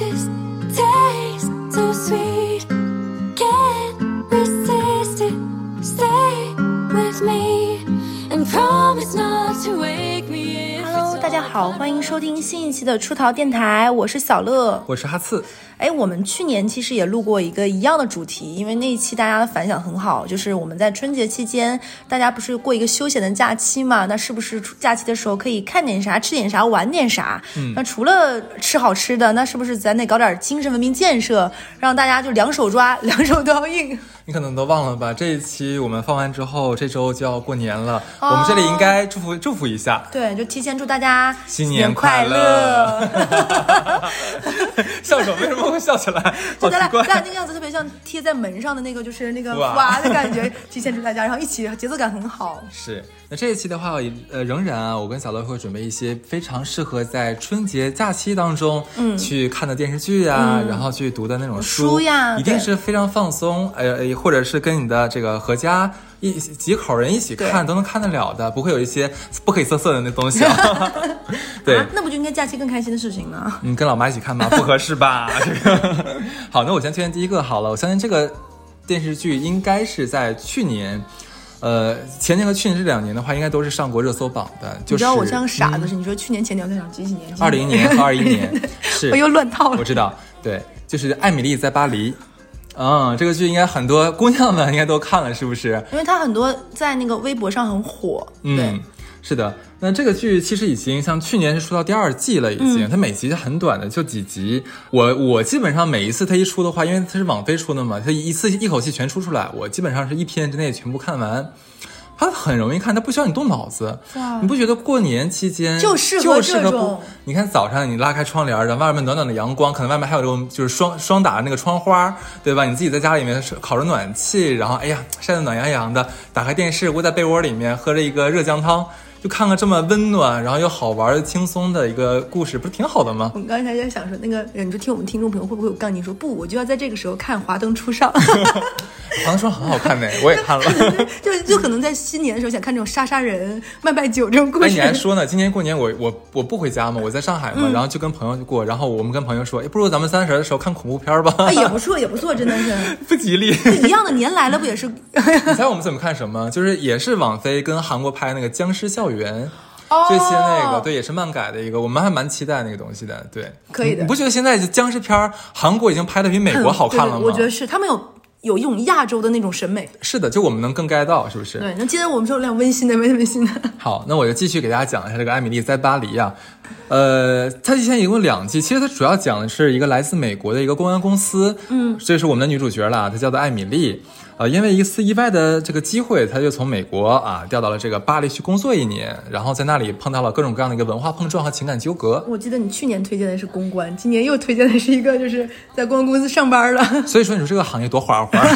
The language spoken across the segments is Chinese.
exist 好，欢迎收听新一期的出逃电台，我是小乐。我是哈刺，哎，我们去年其实也录过一个一样的主题，因为那一期大家的反响很好，就是我们在春节期间，大家不是过一个休闲的假期嘛？那是不是假期的时候可以看点啥、吃点啥、玩点啥？嗯，那除了吃好吃的，那是不是咱得搞点精神文明建设，让大家就两手抓，两手都要硬？你可能都忘了吧？这一期我们放完之后，这周就要过年了，我们这里应该祝福祝福一下，对，就提前祝大家新年年快乐乐。笑什么？为什么会笑起来？就咱俩怪咱。俩那个样子特别像贴在门上的那个，就是那个哇哇的感觉，提前祝大家，然后一起节奏感很好。是，那这一期的话，呃，仍然啊，我跟小乐会准备一些非常适合在春节假期当中，嗯，去看的电视剧呀、然后去读的那种书呀一定是非常放松，呃，呃或者是跟你的这个合家一几口人一起看都能看得了的，不会有一些不可以色色的那东西啊。对啊，，那不就应该假期更开心的事情吗？你跟老妈一起看吗？不合适吧？这个好，那我先推荐第一个好了。我相信这个电视剧应该是在去年，呃，前年和去年这两年的话，应该都是上过热搜榜的。就是你知道我像个傻子似的，你说去年、前年、我在想几几年？二零年和二一年 是我，又乱套了。我知道，对，就是《艾米丽在巴黎》。嗯，这个剧应该很多姑娘们应该都看了，是不是？因为它很多在那个微博上很火，对嗯，，是的。那这个剧其实已经像去年是出到第二季了，已经。嗯它每集很短的，就几集。我我基本上每一次它一出的话，因为它是网飞出的嘛，它一次一口气全出出来，我基本上是一天之内全部看完。它很容易看，它不需要你动脑子哇。你不觉得过年期间就适合就适合这种？你看早上你拉开窗帘，然后外面暖暖的阳光，可能外面还有这种就是双双打的那个窗花，对吧？你自己在家里面烤着暖气，然后哎呀晒得暖洋洋的，打开电视窝在被窝里面喝着一个热姜汤，就看看这么温暖，然后又好玩又轻松的一个故事，不是挺好的吗？我刚才在想说，那个你说听我们听众朋友会不会有杠精说不，我就要在这个时候看《华灯初上》华灯初上很好看呢，我也看了。就就可能在新年的时候想看这种杀杀人、卖卖酒这种故哎，事。你还说呢？今年过年我我我不回家嘛，我在上海嘛，嗯然后就跟朋友过，然后我们跟朋友说，哎，不如咱们三十的时候看恐怖片吧，哎，也不错，也不错，真的是不吉利。一样的年来了，不也是？你猜我们怎么看什么？就是也是网飞跟韩国拍那个《僵尸校园》。哦最新那个对，也是漫改的一个，我们还蛮期待那个东西的。对，可以的你你不觉得现在僵尸片儿韩国已经拍的比美国好看了吗？对我觉得是他们有有一种亚洲的那种审美。是的，就我们能更 get 到，是不是？对，那接着我们说点温馨的，温温馨的。好，那我就继续给大家讲一下这个《艾米丽在巴黎》啊。呃，它之前一共两季，其实它主要讲的是一个来自美国的一个公关公司，嗯，这是我们的女主角啦，她叫做艾米丽。呃，因为一次意外的这个机会，他就从美国啊调到了这个巴黎去工作一年，然后在那里碰到了各种各样的一个文化碰撞和情感纠葛。我记得你去年推荐的是公关，今年又推荐的是一个就是在公关公司上班了。所以说，你说这个行业多花花。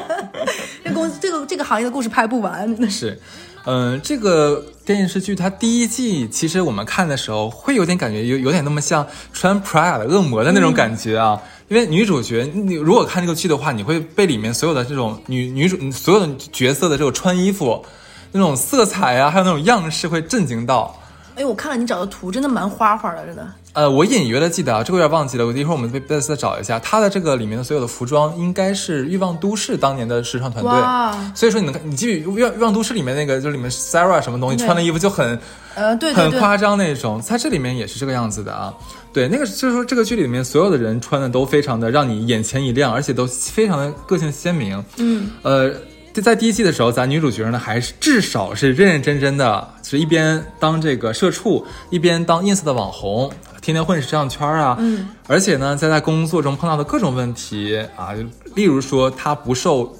这公司这个这个行业的故事拍不完，真 的是。是，嗯、这个电视剧它第一季其实我们看的时候会有点感觉，有有点那么像穿 Prada 的恶魔的那种感觉啊。因为女主角，你如果看这个剧的话，你会被里面所有的这种女女主所有的角色的这种穿衣服、那种色彩啊，还有那种样式会震惊到。哎，我看了你找的图，真的蛮花花的，真的。呃，我隐约的记得啊，这个有点忘记了，我一会儿我们再再再找一下，它的这个里面的所有的服装应该是《欲望都市》当年的时尚团队。哇所以说你能看，你记不记得《欲望都市》里面那个，就里面 Sarah 什么东西穿的衣服就很呃，对对对，很夸张那种，在这里面也是这个样子的啊。对，那个就是说这个剧里面所有的人穿的都非常的让你眼前一亮，而且都非常的个性鲜明。嗯，呃，在第一季的时候，咱女主角呢还是至少是认认真真的，是一边当这个社畜，一边当 ins 的网红，天天混时尚圈啊。嗯，而且呢，在在工作中碰到的各种问题啊，例如说她不受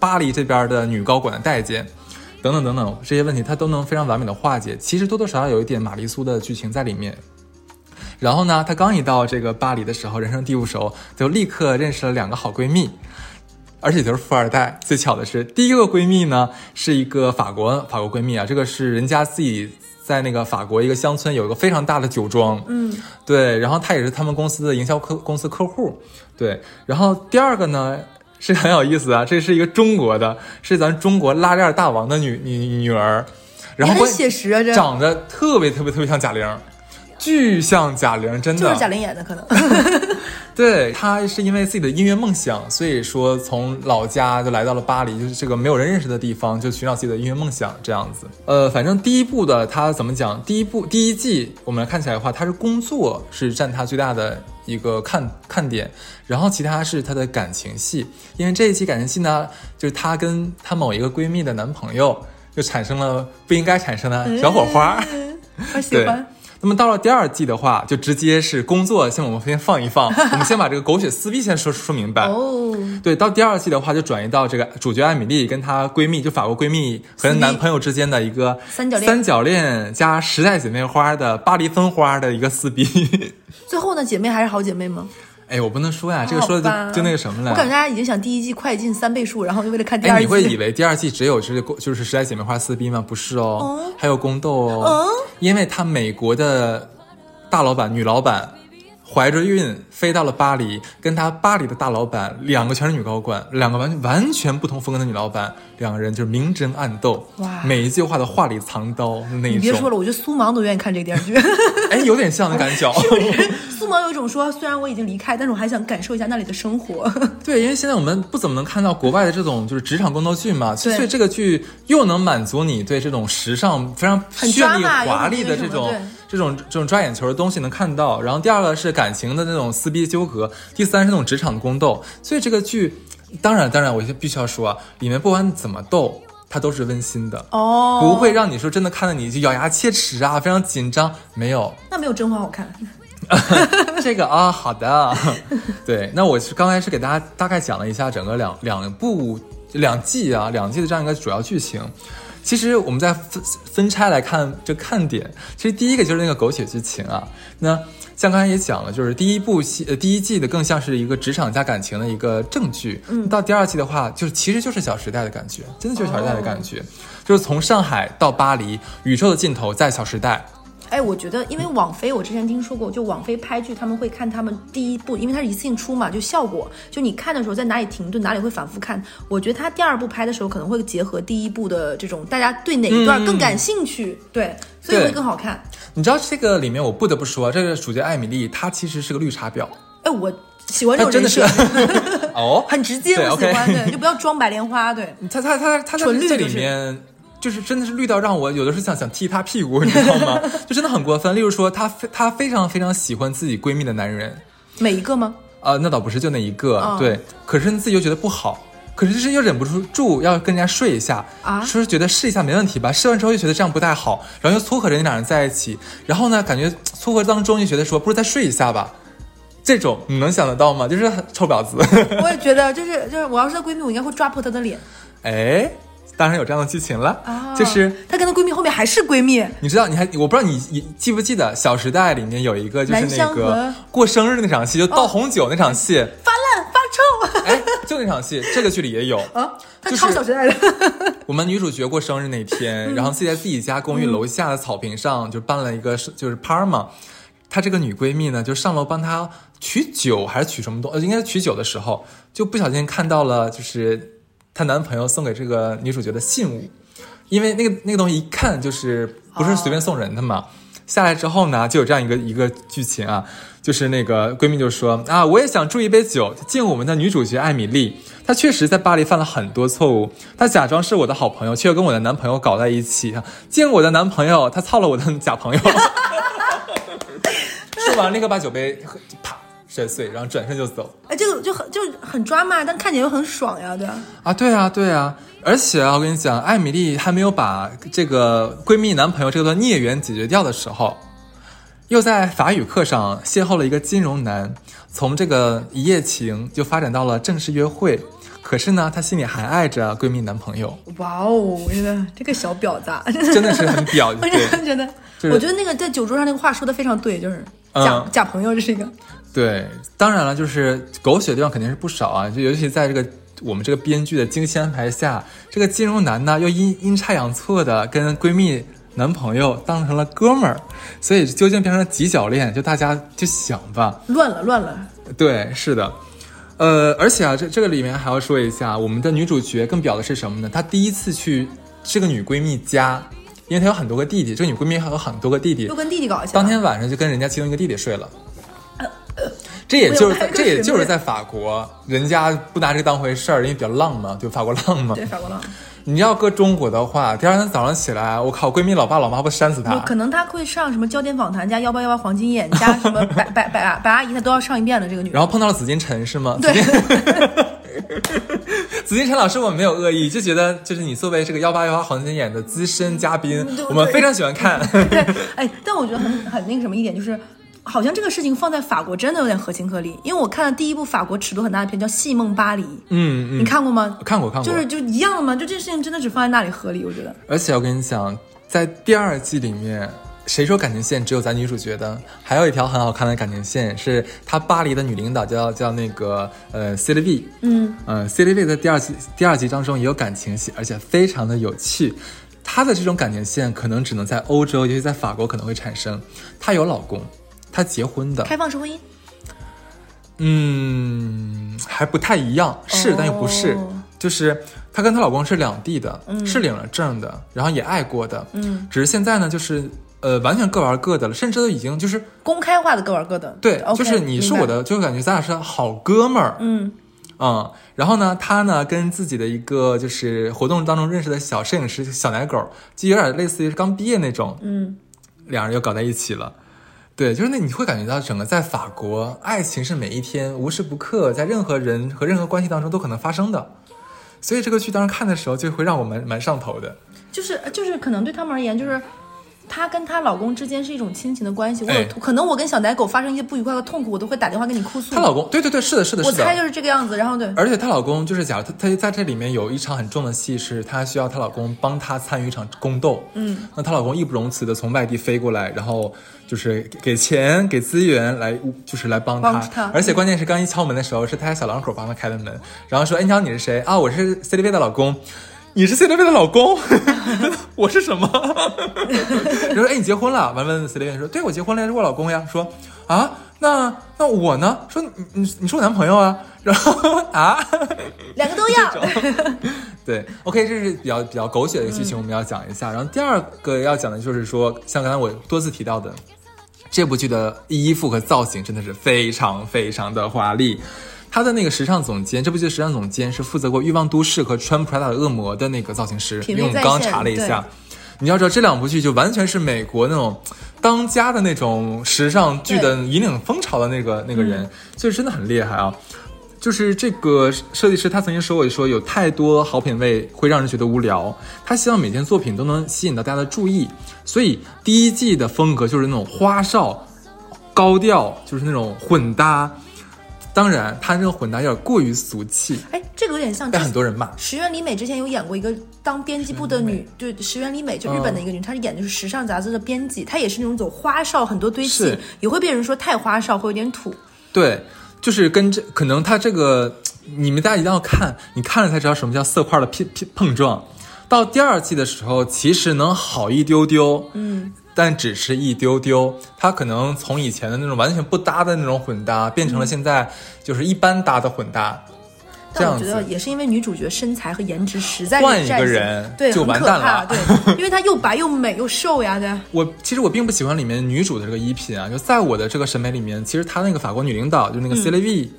巴黎这边的女高管的待见。等等等等，这些问题她都能非常完美的化解。其实多多少少有一点玛丽苏的剧情在里面。然后呢，她刚一到这个巴黎的时候，人生地不熟，就立刻认识了两个好闺蜜。而且都是富二代。最巧的是，第一个闺蜜呢是一个法国法国闺蜜啊，这个是人家自己在那个法国一个乡村有一个非常大的酒庄，嗯，对，然后她也是他们公司的营销客公司客户，对。然后第二个呢是很有意思啊，这是一个中国的，是咱中国拉链大王的女女女儿，然后写实啊，这长得特别特别特别像贾玲。巨像贾玲，真的就是贾玲演的，可能。对他是因为自己的音乐梦想，所以说从老家就来到了巴黎，就是这个没有人认识的地方，就寻找自己的音乐梦想这样子。呃，反正第一部的他怎么讲？第一部第一季我们来看起来的话，他是工作是占他最大的一个看看点，然后其他是他的感情戏，因为这一期感情戏呢，就是她跟她某一个闺蜜的男朋友就产生了不应该产生的小火花。嗯我喜欢。那么到了第二季的话，就直接是工作，先我们先放一放，我们先把这个狗血撕逼先说说明白。哦，对，到第二季的话，就转移到这个主角艾米丽跟她闺蜜，就法国闺蜜和男朋友之间的一个三角恋三角恋加时代姐妹花的巴黎分花的一个撕逼。最后呢，姐妹还是好姐妹吗？哎，我不能说呀，这个说的就就那个什么了。我感觉大家已经想第一季快进三倍数，然后就为了看第二哎，季。你会以为第二季只有就是就是时代姐妹花撕逼吗？不是哦，还有宫斗哦，因为他美国的大老板女老板怀着孕飞到了巴黎，跟他巴黎的大老板两个全是女高管，两个完全完全不同风格的女老板，两个人就是明争暗斗，哇每一句话的话里藏刀的那一种。你别说了，我觉得苏芒都愿意看这个电视剧。哎，有点像的感觉。苏芒有一种说，虽然我已经离开，但是我还想感受一下那里的生活。对，因为现在我们不怎么能看到国外的这种就是职场宫斗剧嘛，所以这个剧又能满足你对这种时尚非常绚丽华丽的这种这种这种抓眼球的东西能看到。然后第二个是感情的那种撕逼纠葛，第三是那种职场的宫斗。所以这个剧，当然当然，我必须要说啊，里面不管怎么斗，它都是温馨的。哦，不会让你说真的看到你就咬牙切齿啊，非常紧张，没有，那没有甄嬛好看。这个啊，好的，对，那我是刚才是给大家大概讲了一下整个两两部两季啊两季的这样一个主要剧情。其实我们在分分拆来看这看点，其实第一个就是那个狗血剧情啊。那像刚才也讲了，就是第一部戏呃第一季的更像是一个职场加感情的一个正剧，嗯，到第二季的话，就是其实就是《小时代》的感觉，真的就是《小时代》的感觉，就是从上海到巴黎，宇宙的尽头在《小时代》。哎，我觉得，因为网飞，我之前听说过，就网飞拍剧，他们会看他们第一部，因为它是一次性出嘛，就效果，就你看的时候在哪里停顿，哪里会反复看。我觉得他第二部拍的时候可能会结合第一部的这种，大家对哪一段更感兴趣，对，所以会更好看。你知道这个里面，我不得不说，这个主角艾米丽她其实是个绿茶婊，哎，我喜欢这她真的种人设，哦，很直接，对我喜欢，对，就不要装白莲花，对。他他他他在这里面。就是真的是绿到让我有的时候想想踢他屁股，你知道吗？就真的很过分。例如说，她非她非常非常喜欢自己闺蜜的男人，每一个吗？呃，那倒不是就那一个，哦对。可是自己又觉得不好，可是就是又忍不住住要跟人家睡一下啊说是觉得试一下没问题吧，试完之后又觉得这样不太好，然后又撮合着那两人在一起，然后呢，感觉撮合当中又觉得说不如再睡一下吧，这种你能想得到吗？就是很臭婊子，我也觉得，就是就是，我要是她闺蜜，我应该会抓破她的脸。哎，当然有这样的剧情了，啊就是。她跟她闺蜜后面还是闺蜜，你知道，你还我不知道你你记不记得《小时代》里面有一个就是那个过生日那场戏，就倒红酒那场戏，发烂发臭哎，就那场戏，这个剧里也有。啊！她就是超小时代的。我们女主角过生日那天，然后自己在自己家公寓楼下的草坪上就办了一个是就是趴嘛。她这个女闺蜜呢，就上楼帮她取酒还是取什么东，呃，应该是取酒的时候，就不小心看到了就是她男朋友送给这个女主角的信物，因为那个那个东西一看就是不是随便送人的嘛。下来之后呢，就有这样一个一个剧情啊，就是那个闺蜜就说啊，我也想祝一杯酒，敬我们的女主角艾米丽。她确实在巴黎犯了很多错误，她假装是我的好朋友，却又跟我的男朋友搞在一起。敬我的男朋友，他操了我的假朋友。说完立刻把酒杯啪摔碎，然后转身就走。哎，这个就很就很抓嘛，但看起来又很爽呀，对吧？啊，对啊，对啊，而且啊，我跟你讲，艾米丽还没有把这个闺蜜男朋友这段孽缘解决掉的时候，又在法语课上邂逅了一个金融男，从这个一夜情就发展到了正式约会。可是呢，她心里还爱着闺蜜男朋友，哇哦，我觉得这个小婊子啊，真的是很表 我对真的觉得，就是我觉得那个在酒桌上那个话说的非常对，就是假、嗯假朋友，这是一个对。当然了，就是狗血的地方肯定是不少啊，就尤其在这个我们这个编剧的精心安排下，这个金融男呢又阴阴差阳错的跟闺蜜男朋友当成了哥们儿，所以究竟变成了几角恋，就大家就想吧。乱了乱了。对，是的，呃，而且啊，这这个里面还要说一下，我们的女主角更表的是什么呢？她第一次去这个女闺蜜家，因为她有很多个弟弟，这个女闺蜜还有很多个弟弟又，跟弟弟搞起来了。当天晚上就跟人家其中一个弟弟睡了。这也就是在这也就是在法国，人家不拿这个当回事儿，因为比较浪嘛，就法国浪嘛。对法国浪，你要搁中国的话，第二天早上起来，我靠，闺蜜老爸老妈不扇死他？不可能她会上什么焦点访谈加幺八幺八黄金眼加什么 白白白白阿姨，她都要上一遍的这个女人。然后碰到了紫金陈是吗？对，紫金陈 老师，我们没有恶意，就觉得就是你作为这个幺八幺八黄金眼的资深嘉宾，我们非常喜欢看。对，哎，但我觉得很很那个什么一点就是。好像这个事情放在法国真的有点合情合理，因为我看了第一部法国尺度很大的片叫《戏梦巴黎》，嗯嗯，你看过吗？看过看过，就是就一样的嘛，就这事情真的只放在那里合理，我觉得。而且我跟你讲，在第二季里面，谁说感情线只有咱女主角的？还有一条很好看的感情线，是她巴黎的女领导叫叫那个呃 C L V，嗯嗯 C L V 在第二季第二集当中也有感情戏，而且非常的有趣。她的这种感情线可能只能在欧洲，尤其在法国可能会产生。她有老公，她结婚的，开放式婚姻？嗯，还不太一样，是、但又不是。哦，就是她跟她老公是两地的，是领了证的，然后也爱过的，嗯，只是现在呢，就是呃，完全各玩各的了，甚至都已经就是公开化的各玩各的。对就是你是我的，就感觉咱俩是好哥们儿，嗯，然后呢，他呢跟自己的一个就是活动当中认识的小摄影师小奶狗，就有点类似于刚毕业那种，嗯。两人又搞在一起了。对，就是那你会感觉到整个在法国，爱情是每一天无时不刻在任何人和任何关系当中都可能发生的，所以这个剧当时看的时候就会让我蛮蛮上头的。就是就是可能对他们而言，就是她跟她老公之间是一种亲情的关系。我有、哎可能我跟小奶狗发生一些不愉快和痛苦，我都会打电话跟你哭诉。她老公，对对对，是的，是的，是的。我猜就是这个样子。然后对，而且她老公就是，假如她她在这里面有一场很重的戏，是她需要她老公帮她参与一场宫斗。嗯，那她老公义不容辞的从外地飞过来，然后就是给给钱给资源来，就是来帮她。帮她而且关键是刚一敲门的时候，是她家小两口帮她开的门，然后说：“哎，你好，你是谁啊？我是 C D V 的老公。”你是 C D V 的老公，我是什么？然后哎，你结婚了？完问 C D V 说：“对，我结婚了，是我老公呀。”说：“啊，那那我呢？”说：“你你你是我男朋友啊。”然后 啊，两个都要。对，OK，这是比较比较狗血的一个剧情，我们要讲一下。然后第二个要讲的就是说，像刚才我多次提到的，这部剧的衣服和造型真的是非常非常的华丽。他的那个时尚总监，这部剧的时尚总监是负责过《欲望都市》和穿 Prada 的恶魔的那个造型师，因为我们刚刚查了一下，你要知道这两部剧就完全是美国那种当家的那种时尚剧的引领风潮的那个那个人，所以真的很厉害啊。就是这个设计师，他曾经说过说，有太多好品味会让人觉得无聊。他希望每件作品都能吸引到大家的注意，所以第一季的风格就是那种花哨、高调，就是那种混搭。当然，他这个混搭有点过于俗气，哎，这个有点像被很多人骂。石原里美之前有演过一个当编辑部的女，对，石原里美就日本的一个女，她是演的是时尚杂志的编辑，她也是那种走花哨，很多堆砌，也会被人说太花哨，会有点土。对，就是跟这可能他这个，你们大家一定要看，你看了才知道什么叫色块的碰碰碰撞。到第二季的时候，其实能好一丢丢，嗯，但只是一丢丢。它可能从以前的那种完全不搭的那种混搭，变成了现在就是一般搭的混搭，这样但我觉得。也是因为女主角身材和颜值实在是换一个人对，就完蛋了怕对，因为她又白又美又瘦呀，对。我其实我并不喜欢里面女主的这个衣品啊，就在我的这个审美里面，其实她那个法国女领导就那个 C L V，、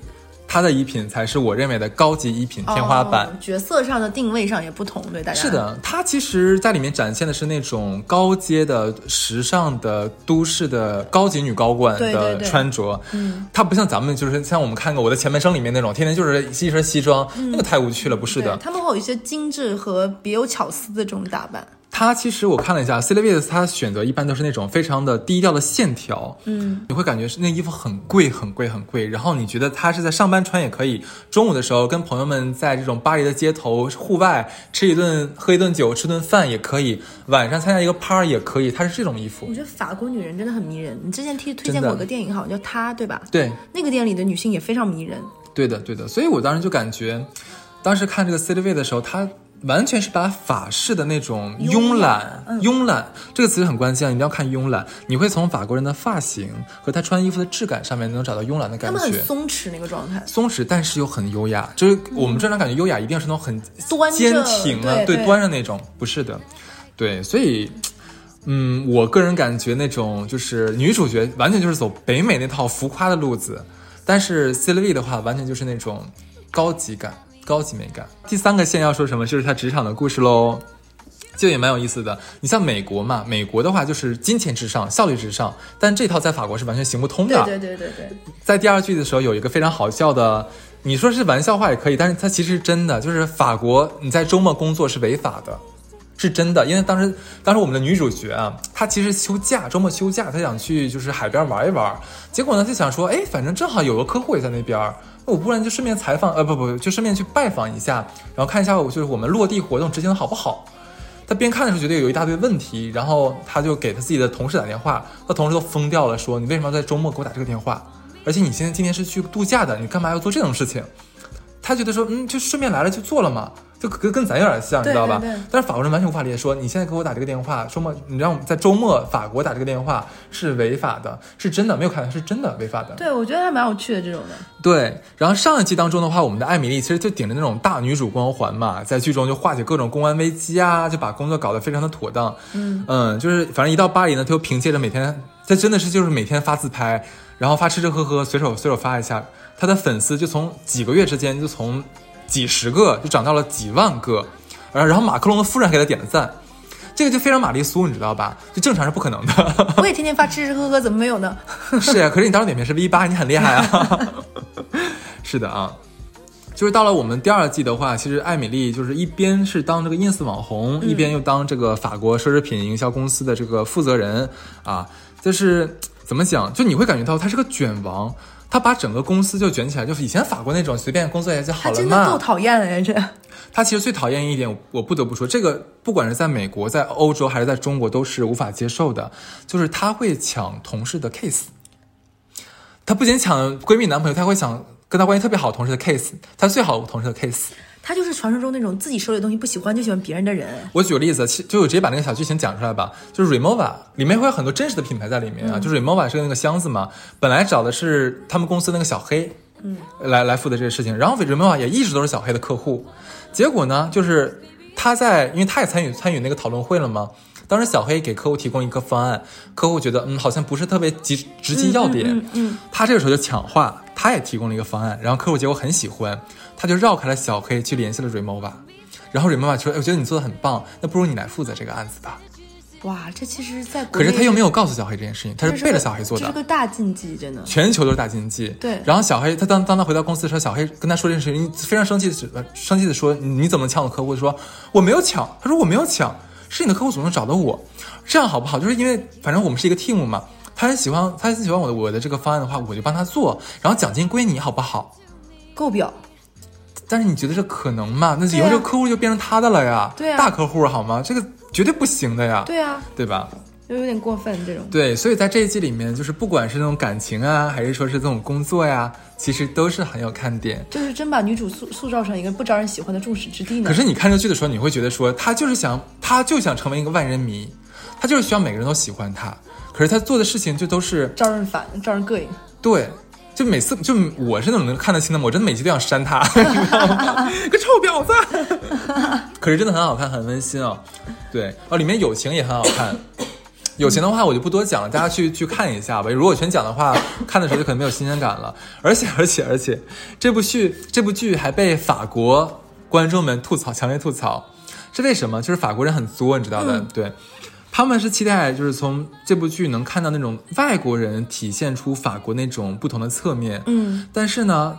她的衣品才是我认为的高级衣品天花板。哦角色上的定位上也不同，对大家是，的，它其实在里面展现的是那种高阶的、时尚的、都市的高级女高管的对对对穿着。嗯，它不像咱们就是像我们看过《我的前半生》里面那种，天天就是一身西装，那个太无趣了，不是的。对他们会有一些精致和别有巧思的这种打扮。它其实我看了一下 c e l v i s 它选择一般都是那种非常的低调的线条，嗯，你会感觉是那衣服很贵很贵很贵，然后你觉得它是在上班穿也可以，中午的时候跟朋友们在这种巴黎的街头户外吃一顿喝一顿酒吃顿饭也可以，晚上参加一个 party 也可以，它是这种衣服我。觉得法国女人真的很迷人。你之前推推荐过个电影，好像叫《她》，对吧？对，那个电影里的女性也非常迷人。对的，对的，所以我当时就感觉，当时看这个 c e l v i 的时候，它完全是把法式的那种慵懒、嗯慵懒这个词很关键，一定要看慵懒。你会从法国人的发型和他穿衣服的质感上面能找到慵懒的他们很感觉。松弛那个状态，松弛，但是又很优雅。就是我们正常感觉优雅一定是那种很坚挺啊，对对端着那种，不是的。对，所以嗯，我个人感觉那种就是女主角完全就是走北美那套浮夸的路子，但是 C L V 的话完全就是那种高级感、高级美感。第三个线要说什么，就是他职场的故事喽。就也蛮有意思的。你像美国嘛，美国的话就是金钱至上、效率至上，但这套在法国是完全行不通的。对对对对对，在第二句的时候有一个非常好笑的，你说是玩笑话也可以，但是它其实是真的，就是法国你在周末工作是违法的，是真的。因为当时当时我们的女主角啊，她其实休假，周末休假，她想去就是海边玩一玩，结果呢就想说，哎，反正正好有个客户也在那边，那我不然就顺便采访，呃不不，就顺便去拜访一下，然后看一下我就是我们落地活动执行的好不好。她边看的时候觉得有一大堆问题，然后她就给她自己的同事打电话，她同事都疯掉了，说你为什么要在周末给我打这个电话？而且你现在今天是去度假的，你干嘛要做这种事情？她觉得说，嗯，就顺便来了就做了嘛。就跟跟咱有点像，你知道吧？但是法国人完全无法理解，说你现在给我打这个电话，周末你让我们在周末法国打这个电话是违法的，是真的没有开玩笑，是真的违法的。对，我觉得还蛮有趣的这种的。对，然后上一季当中的话，我们的艾米丽其实就顶着那种大女主光环嘛，在剧中就化解各种公安危机啊，就把工作搞得非常的妥当。嗯嗯，就是反正一到巴黎呢，她就凭借着每天，她真的是就是每天发自拍，然后发吃吃喝喝，随手随手发一下，她的粉丝就从几个月之间就从几十个就涨到了几万个。然后马克龙的夫人给他点了赞，这个就非常玛丽苏，你知道吧？就正常是不可能的。我也天天发吃吃喝喝，怎么没有呢？是呀，可是你当时点评是 V 八，你很厉害啊。是的啊，就是到了我们第二季的话，其实艾米丽就是一边是当这个 ins 网红，一边又当这个法国奢侈品营销公司的这个负责人啊。就是怎么讲？就你会感觉到她是个卷王，他把整个公司就卷起来，就是以前法国那种随便工作一下就好了嘛。真的够讨厌的呀，这。他其实最讨厌一点，我不得不说，这个不管是在美国、在欧洲还是在中国，都是无法接受的。就是他会抢同事的 case，他不仅抢闺蜜男朋友，他会抢跟他关系特别好同事的 case，他最好同事的 case。他就是传说中那种自己手里的东西不喜欢就喜欢别人的人。我举个例子，其就我直接把那个小剧情讲出来吧。就是 Remova 里面会有很多真实的品牌在里面啊，就是 Remova 是那个箱子嘛，本来找的是他们公司那个小黑，嗯，来来负责这个事情，然后 Remova 也一直都是小黑的客户。结果呢，就是他在，因为他也参与参与那个讨论会了嘛。当时小黑给客户提供一个方案，客户觉得嗯好像不是特别急直击要点，嗯，他这个时候就抢话，他也提供了一个方案，然后客户结果很喜欢，他就绕开了小黑去联系了 Remova，然后 Remova 说，哎，我觉得你做的很棒，那不如你来负责这个案子吧。哇，这其实，在可是他又没有告诉小黑这件事情，他是背着小黑做的，这是个大禁忌，真的，全球都是大禁忌。对，然后小黑他当当他回到公司的时候，小黑跟他说这件事情，非常生气的生气的说，你怎么抢我客户？说我没有抢，他说我没有抢，是你的客户主动找的我，这样好不好？就是因为反正我们是一个 team 嘛，他很喜欢，他很喜欢我的我的这个方案的话，我就帮他做，然后奖金归你，好不好？够表。但是你觉得这可能吗？那以后这个客户就变成他的了呀，对啊，大客户好吗？这个绝对不行的呀，对啊，对吧？就有点过分这种。对，所以在这一季里面，就是不管是那种感情啊，还是说是这种工作呀，其实都是很有看点。就是真把女主塑塑造成一个不招人喜欢的众矢之的呢。可是你看这剧的时候，你会觉得说，她就是想，她就想成为一个万人迷，她就是希望每个人都喜欢她。可是她做的事情就都是招人烦，招人膈应。对。就每次就我是那种能看得清的，我真的每集都想扇他，你知道吗？个臭婊子！可是真的很好看，很温馨哦。对哦，里面友情也很好看。友情的话我就不多讲了，大家去去看一下吧。如果全讲的话，看的时候就可能没有新鲜感了。而且而且而且，这部剧这部剧还被法国观众们吐槽，强烈吐槽。是为什么？就是法国人很作，你知道的。对。他们是期待，就是从这部剧能看到那种外国人体现出法国那种不同的侧面。嗯，但是呢，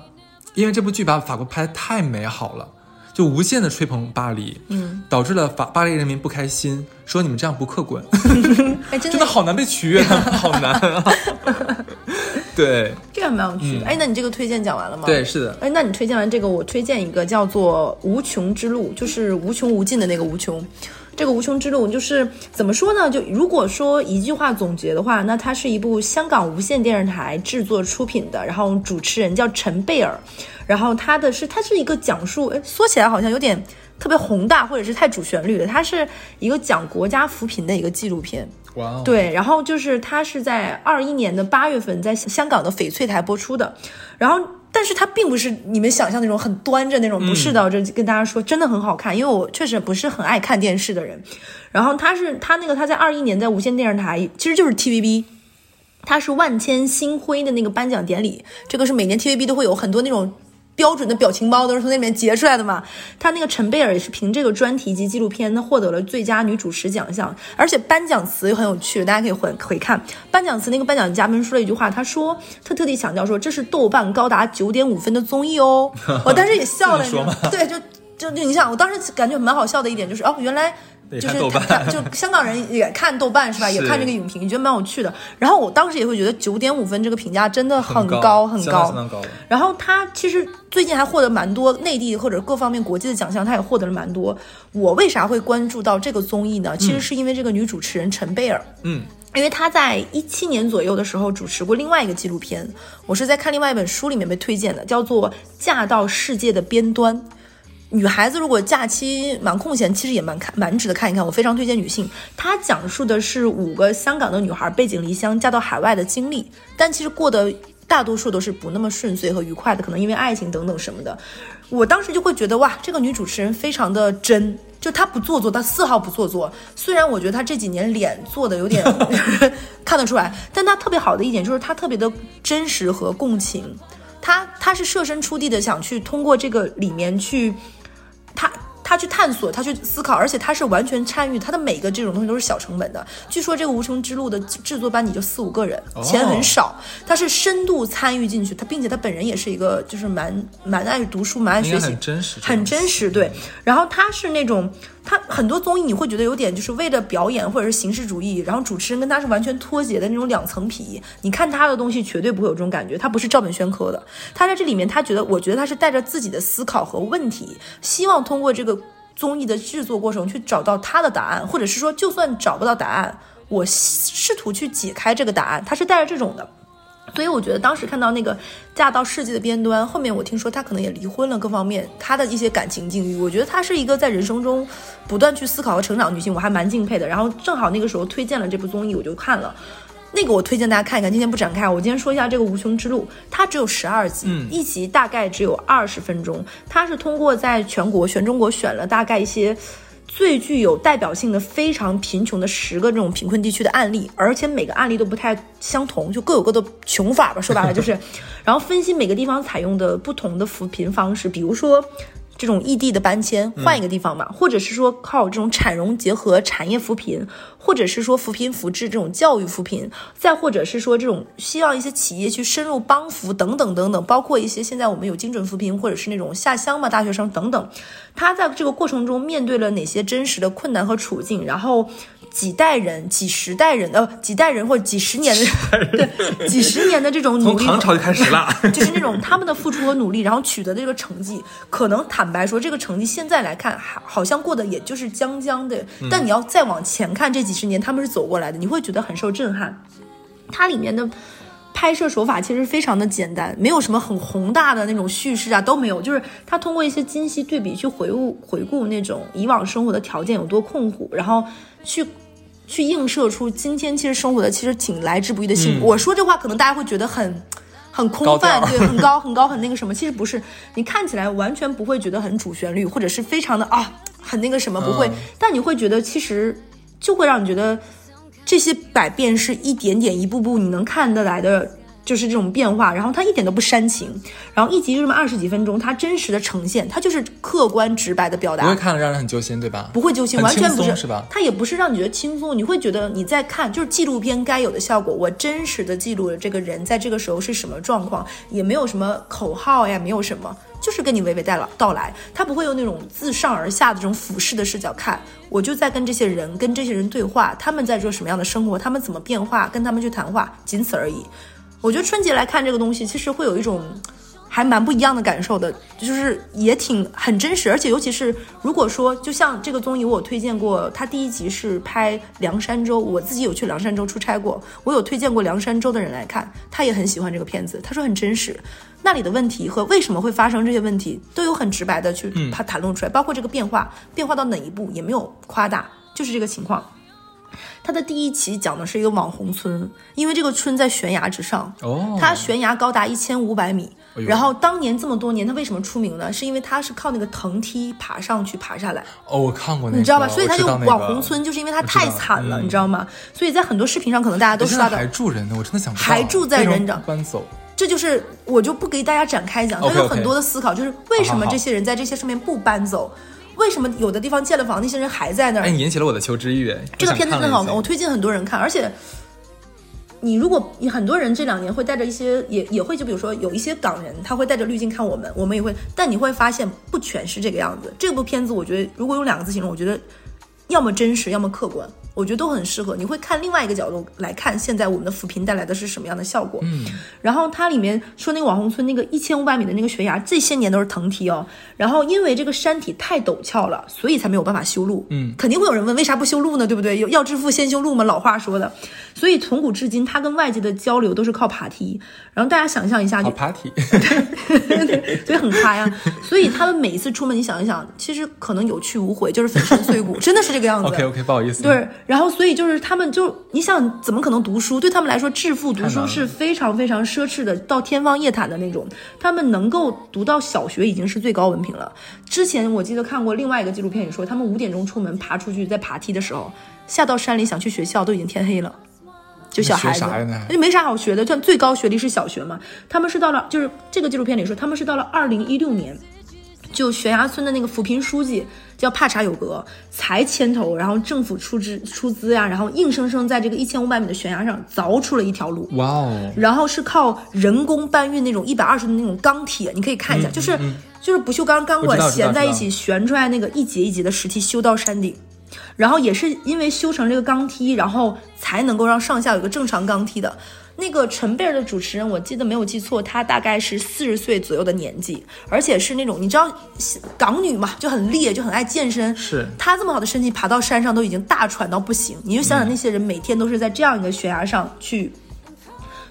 因为这部剧把法国拍的太美好了，就无限的吹捧巴黎，嗯，导致了法巴黎人民不开心，说你们这样不客观，哎真的好难被取悦，好难啊。对，这个蛮有趣的。哎，那你这个推荐讲完了吗？对，是的。哎，那你推荐完这个，我推荐一个叫做《无穷之路》，就是无穷无尽的那个无穷。这个无穷之路就是怎么说呢？就如果说一句话总结的话，那它是一部香港无线电视台制作出品的，然后主持人叫陈贝尔，然后他的是它是一个讲述，哎，说起来好像有点特别宏大，或者是太主旋律的，它是一个讲国家扶贫的一个纪录片。哇，对，然后就是它是在二一年的八月份在香港的翡翠台播出的，然后。但是它并不是你们想象那种很端着那种，不是的。我这跟大家说，真的很好看，因为我确实不是很爱看电视的人。然后他是他那个他在二一年在无线电视台，其实就是 TVB，他是万千星辉的那个颁奖典礼，这个是每年 TVB 都会有很多那种。标准的表情包都是从那里面截出来的嘛？他那个陈贝尔也是凭这个专题及纪录片，他获得了最佳女主持奖项，而且颁奖词又很有趣，大家可以回回看颁奖词。那个颁奖嘉宾说了一句话，他说他特地强调说这是豆瓣高达九点五分的综艺哦。我当时也笑了，对，就就就你想，我当时感觉蛮好笑的一点就是哦，原来。就是他，就香港人也看豆瓣是吧？也看这个影评，觉得蛮有趣的。然后我当时也会觉得九点五分这个评价真的很高很高。然后他其实最近还获得蛮多内地或者各方面国际的奖项，他也获得了蛮多。我为啥会关注到这个综艺呢？其实是因为这个女主持人陈贝尔，嗯，因为她在一七年左右的时候主持过另外一个纪录片，我是在看另外一本书里面被推荐的，叫做《嫁到世界的边端》。女孩子如果假期蛮空闲，其实也蛮看蛮值得看一看。我非常推荐女性。她讲述的是五个香港的女孩背井离乡嫁到海外的经历，但其实过得大多数都是不那么顺遂和愉快的，可能因为爱情等等什么的。我当时就会觉得哇，这个女主持人非常的真，就她不做作，她丝毫不做作。虽然我觉得她这几年脸做的有点 看得出来，但她特别好的一点就是她特别的真实和共情。她她是设身处地的想去通过这个里面去。他他去探索，他去思考，而且他是完全参与，他的每个这种东西都是小成本的。据说这个《无穷之路》的制作班底就四五个人，钱很少。他是深度参与进去，他并且他本人也是一个就是蛮蛮爱读书、蛮爱学习，很真实，很真实。对，然后他是那种。他很多综艺你会觉得有点就是为了表演或者是形式主义，然后主持人跟他是完全脱节的那种两层皮。你看他的东西绝对不会有这种感觉，他不是照本宣科的。他在这里面，他觉得，我觉得他是带着自己的思考和问题，希望通过这个综艺的制作过程去找到他的答案，或者是说，就算找不到答案，我试图去解开这个答案。他是带着这种的。所以我觉得当时看到那个嫁到世界的边端，后面我听说她可能也离婚了，各方面她的一些感情境遇，我觉得她是一个在人生中不断去思考和成长女性，我还蛮敬佩的。然后正好那个时候推荐了这部综艺，我就看了。那个我推荐大家看一看，今天不展开。我今天说一下这个《无穷之路》，它只有十二集，一集大概只有二十分钟。它是通过在全国全中国选了大概一些。最具有代表性的非常贫穷的十个这种贫困地区的案例，而且每个案例都不太相同，就各有各的穷法吧。说白了就是，然后分析每个地方采用的不同的扶贫方式，比如说。这种异地的搬迁，换一个地方嘛，或者是说靠这种产融结合产业扶贫，或者是说扶贫扶志这种教育扶贫，再或者是说这种希望一些企业去深入帮扶等等等等，包括一些现在我们有精准扶贫，或者是那种下乡嘛大学生等等，他在这个过程中面对了哪些真实的困难和处境，然后。几代人、几十代人呃，几代人或者几十年的对，几十年的这种努力，从唐朝就开始了，就是那种他们的付出和努力，然后取得的这个成绩，可能坦白说，这个成绩现在来看，还好像过得也就是将将的。但你要再往前看，这几十年他们是走过来的，你会觉得很受震撼。它里面的拍摄手法其实非常的简单，没有什么很宏大的那种叙事啊，都没有，就是他通过一些精细对比去回顾回顾那种以往生活的条件有多困苦，然后去。去映射出今天其实生活的其实挺来之不易的幸福。我说这话可能大家会觉得很很空泛，对，很高很高很那个什么，其实不是。你看起来完全不会觉得很主旋律，或者是非常的啊很那个什么不会，但你会觉得其实就会让你觉得这些百变是一点点一步步你能看得来的。就是这种变化，然后它一点都不煽情，然后一集就这么二十几分钟，它真实的呈现，它就是客观直白的表达，不会看了让人很揪心，对吧？不会揪心，完全不是，是吧？它也不是让你觉得轻松，你会觉得你在看就是纪录片该有的效果，我真实的记录了这个人在这个时候是什么状况，也没有什么口号呀，没有什么，就是跟你娓娓道来道来，他不会用那种自上而下的这种俯视的视角看，我就在跟这些人跟这些人对话，他们在做什么样的生活，他们怎么变化，跟他们去谈话，仅此而已。我觉得春节来看这个东西，其实会有一种还蛮不一样的感受的，就是也挺很真实，而且尤其是如果说，就像这个综艺，我有推荐过，它第一集是拍凉山州，我自己有去凉山州出差过，我有推荐过凉山州的人来看，他也很喜欢这个片子，他说很真实，那里的问题和为什么会发生这些问题，都有很直白的去他谈论出来，包括这个变化，变化到哪一步也没有夸大，就是这个情况。它的第一期讲的是一个网红村，因为这个村在悬崖之上，哦，它悬崖高达一千五百米。哎然后当年这么多年，他为什么出名呢？是因为他是靠那个藤梯爬上去、爬下来，哦，我看过那个，你知道吧？所以他就网红村，就是因为它我知道太惨了，嗯你知道吗？所以在很多视频上，可能大家都刷到还。住人呢，我真的想不到还住在人长搬走。这就是我就不给大家展开讲，它 OK，OK 有很多的思考，就是为什么这些人在这些上面不搬走？为什么有的地方建了房，那些人还在那儿哎，？你引起了我的求知欲。哎这个片子真的好看，我推荐很多人看，而且。你如果你很多人这两年会带着一些也也会就比如说有一些港人他会带着滤镜看我们，我们也会，但你会发现不全是这个样子。这部片子我觉得如果用两个字形容，我觉得要么真实，要么客观，我觉得都很适合。你会看另外一个角度来看现在我们的扶贫带来的是什么样的效果。嗯，然后它里面说那个网红村那个一千五百米的那个悬崖，这些年都是藤梯哦。然后因为这个山体太陡峭了，所以才没有办法修路。嗯肯定会有人问，为啥不修路呢？对不对？有要致富先修路嘛，老话说的。所以从古至今，它跟外界的交流都是靠爬梯。然后大家想象一下，好就 party，所以很嗨啊。所以他们每一次出门，你想一想，其实可能有去无回，就是粉身碎骨，真的是这个样子。OK OK，不好意思。对，然后所以就是他们就你想怎么可能读书？对他们来说，致富读书是非常非常奢侈的，到天方夜谭的那种。他们能够读到小学已经是最高文凭了。之前我记得看过另外一个纪录片，也说他们五点钟出门爬出去，在爬梯的时候，下到山里想去学校都已经天黑了。就小孩子那，就没啥好学的，像最高学历是小学嘛。他们是到了，就是这个纪录片里说，他们是到了二零一六年，就悬崖村的那个扶贫书记叫帕查有格才牵头，然后政府出资出资呀，然后硬生生在这个一千五百米的悬崖上凿出了一条路。哇哦，然后是靠人工搬运那种一百二十的那种钢铁，你可以看一下，就是就是不锈钢钢管衔在一起悬出来那个一节一节的石梯修到山顶，然后也是因为修成这个钢梯，然后才能够让上下有一个正常钢梯的。那个陈贝尔的主持人，我记得没有记错，她大概是四十岁左右的年纪，而且是那种你知道港女嘛，就很烈，就很爱健身。是她这么好的身体，爬到山上都已经大喘到不行。你就想想那些人每天都是在这样一个悬崖上去